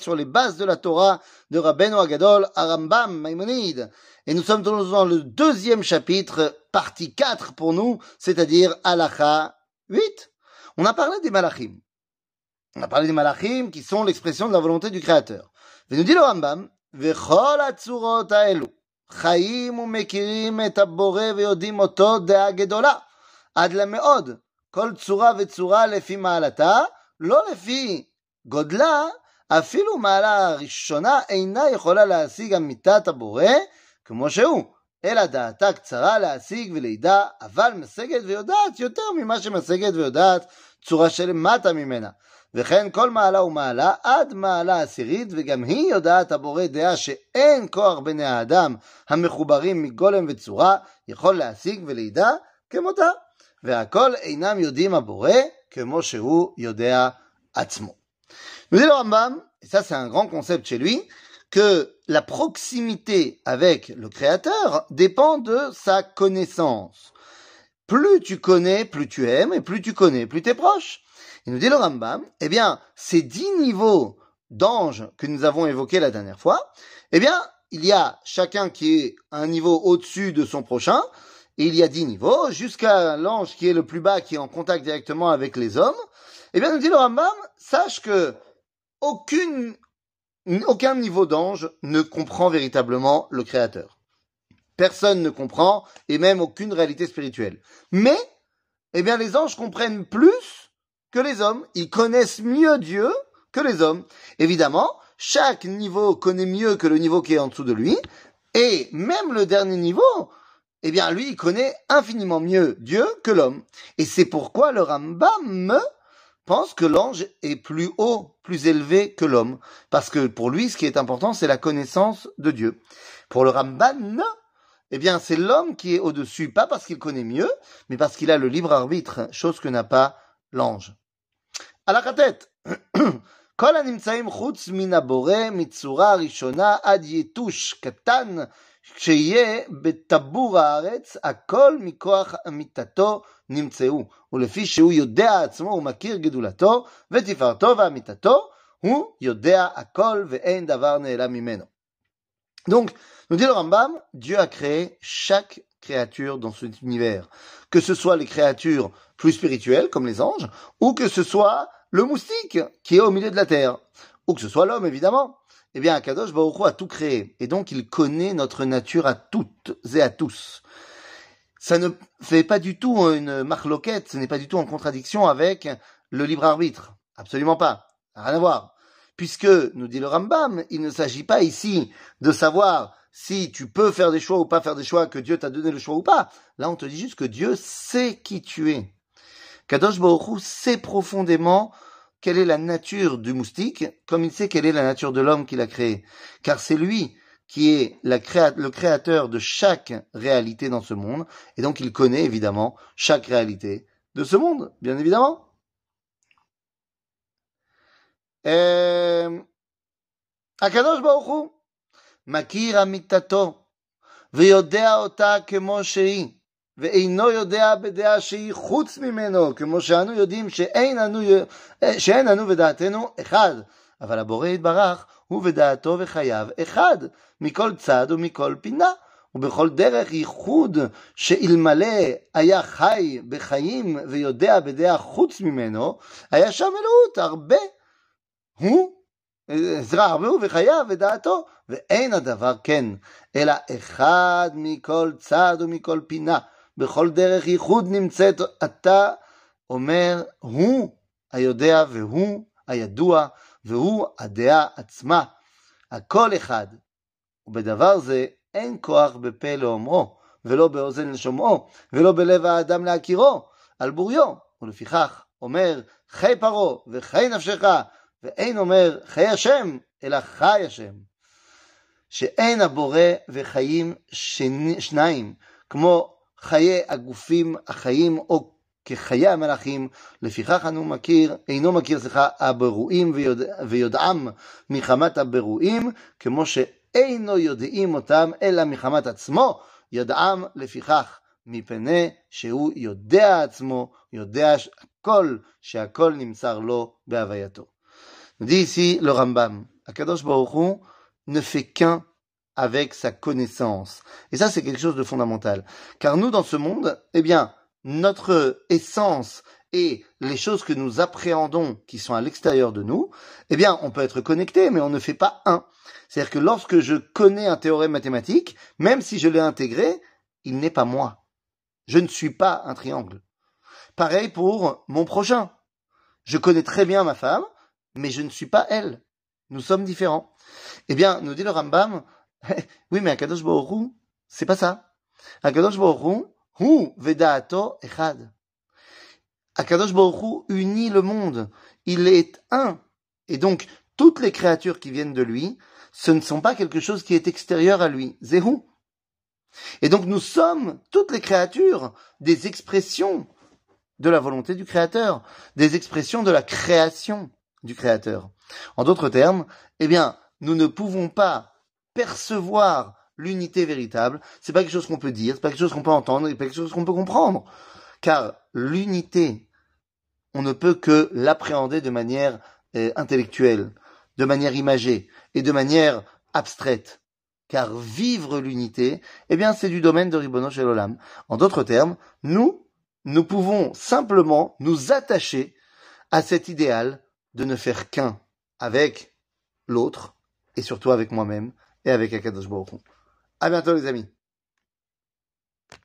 sur les bases de la Torah de Rabbeinu Agadol, Arambam, Maïmonide. Et nous sommes dans le deuxième chapitre, partie 4 pour nous, c'est-à-dire Halacha 8. On a parlé des malachim. On a parlé des malachim qui sont l'expression de la volonté du Créateur. Et nous dit le Rambam, Vechol atzurot aelu, חיים ומכירים את הבורא ויודעים אותו דעה גדולה, עד למאוד. כל צורה וצורה לפי מעלתה, לא לפי גודלה, אפילו מעלה הראשונה אינה יכולה להשיג אמיתת הבורא כמו שהוא, אלא דעתה קצרה להשיג ולידע, אבל משגת ויודעת יותר ממה שמשגת ויודעת צורה שלמטה ממנה. וכן כל מעלה ומעלה עד מעלה עשירית, וגם היא יודעת הבורא דעה שאין כוח בני האדם המחוברים מגולם וצורה, יכול להשיג ולידע כמותה. והכל אינם יודעים הבורא כמו שהוא יודע עצמו. Nous dit le Rambam, et ça c'est un grand concept chez lui, que la proximité avec le Créateur dépend de sa connaissance. Plus tu connais, plus tu aimes, et plus tu connais, plus tu es proche. Il nous dit le Rambam, eh bien, ces dix niveaux d'anges que nous avons évoqués la dernière fois, eh bien, il y a chacun qui est un niveau au-dessus de son prochain, et il y a dix niveaux, jusqu'à l'ange qui est le plus bas, qui est en contact directement avec les hommes. Eh bien, nous dit le Rambam, sache que aucune, aucun niveau d'ange ne comprend véritablement le Créateur. Personne ne comprend, et même aucune réalité spirituelle. Mais, eh bien, les anges comprennent plus que les hommes. Ils connaissent mieux Dieu que les hommes. Évidemment, chaque niveau connaît mieux que le niveau qui est en dessous de lui, et même le dernier niveau, eh bien, lui, connaît infiniment mieux Dieu que l'homme. Et c'est pourquoi le Rambam pense que l'ange est plus haut, plus élevé que l'homme. Parce que pour lui, ce qui est important, c'est la connaissance de Dieu. Pour le Ramban, eh bien, c'est l'homme qui est au-dessus, pas parce qu'il connaît mieux, mais parce qu'il a le libre arbitre, chose que n'a pas l'ange. À la tête. כל הנמצאים חוץ מן הבורא מצורה ראשונה עד יתוש קטן כשיהיה בטבור הארץ, הכל מכוח אמיתתו נמצאו, ולפי שהוא יודע עצמו ומכיר גדולתו ותפארתו ואמיתתו, הוא יודע הכל ואין דבר נעלם ממנו. Donc, nous dit le Rambam, Dieu a créé chaque créature dans cet univers. Que ce soit les créatures plus spirituelles, comme les anges, ou que ce soit le moustique qui est au milieu de la terre, ou que ce soit l'homme, évidemment. Eh bien, Akadosh Baruch a tout créé, et donc il connaît notre nature à toutes et à tous. Ça ne fait pas du tout une marloquette, ce n'est pas du tout en contradiction avec le libre arbitre. Absolument pas. Rien à voir. Puisque, nous dit le Rambam, il ne s'agit pas ici de savoir si tu peux faire des choix ou pas faire des choix, que Dieu t'a donné le choix ou pas. Là, on te dit juste que Dieu sait qui tu es. Kadosh Baruch sait profondément quelle est la nature du moustique, comme il sait quelle est la nature de l'homme qu'il a créé. Car c'est lui qui est le créateur de chaque réalité dans ce monde, et donc il connaît évidemment chaque réalité de ce monde, bien évidemment. Euh... Akadosh Baruch מכיר אמיתתו ויודע אותה כמו שהיא ואינו יודע בדעה שהיא חוץ ממנו כמו שאנו יודעים שאין אנו, שאין אנו ודעתנו אחד. אבל הבורא יתברך הוא ודעתו וחייו אחד מכל צד ומכל פינה ובכל דרך ייחוד שאלמלא היה חי בחיים ויודע בדעה חוץ ממנו היה שם אלוהות הרבה. הוא עזרא הוא וחייו ודעתו ואין הדבר כן אלא אחד מכל צד ומכל פינה. בכל דרך ייחוד נמצאת אתה אומר הוא היודע והוא הידוע והוא הדעה עצמה הכל אחד. ובדבר זה אין כוח בפה לאומרו ולא באוזן לשומעו ולא בלב האדם להכירו על בוריו. ולפיכך אומר חי פרעה וחי נפשך ואין אומר חי השם אלא חי השם שאין הבורא וחיים שניים כמו חיי הגופים החיים או כחיי המלאכים, לפיכך אנו מכיר, אינו מכיר, סליחה, הברואים ויודע, ויודעם מחמת הברואים, כמו שאינו יודעים אותם אלא מחמת עצמו, יודעם לפיכך, מפני שהוא יודע עצמו, יודע הכל, שהכל נמסר לו בהווייתו. Dit ici le Rambam, Akadosh Baruch ne fait qu'un avec sa connaissance. Et ça, c'est quelque chose de fondamental. Car nous, dans ce monde, eh bien, notre essence et les choses que nous appréhendons qui sont à l'extérieur de nous, eh bien, on peut être connecté, mais on ne fait pas un. C'est-à-dire que lorsque je connais un théorème mathématique, même si je l'ai intégré, il n'est pas moi. Je ne suis pas un triangle. Pareil pour mon prochain. Je connais très bien ma femme, mais je ne suis pas elle. Nous sommes différents. Eh bien, nous dit le Rambam, oui, mais Akadosh Baruch c'est pas ça. Akadosh Baruch Hu, Vedaato Echad. Akadosh Baruch unit le monde. Il est un. Et donc, toutes les créatures qui viennent de lui, ce ne sont pas quelque chose qui est extérieur à lui. Zéhou. Et donc, nous sommes, toutes les créatures, des expressions de la volonté du Créateur, des expressions de la création du Créateur. En d'autres termes, eh bien, nous ne pouvons pas percevoir l'unité véritable. C'est pas quelque chose qu'on peut dire, c'est pas quelque chose qu'on peut entendre, c'est pas quelque chose qu'on peut comprendre. Car l'unité, on ne peut que l'appréhender de manière euh, intellectuelle, de manière imagée et de manière abstraite. Car vivre l'unité, eh bien, c'est du domaine de Ribono Olam. En d'autres termes, nous, nous pouvons simplement nous attacher à cet idéal de ne faire qu'un avec l'autre et surtout avec moi-même et avec Akadosh Baruch À bientôt les amis.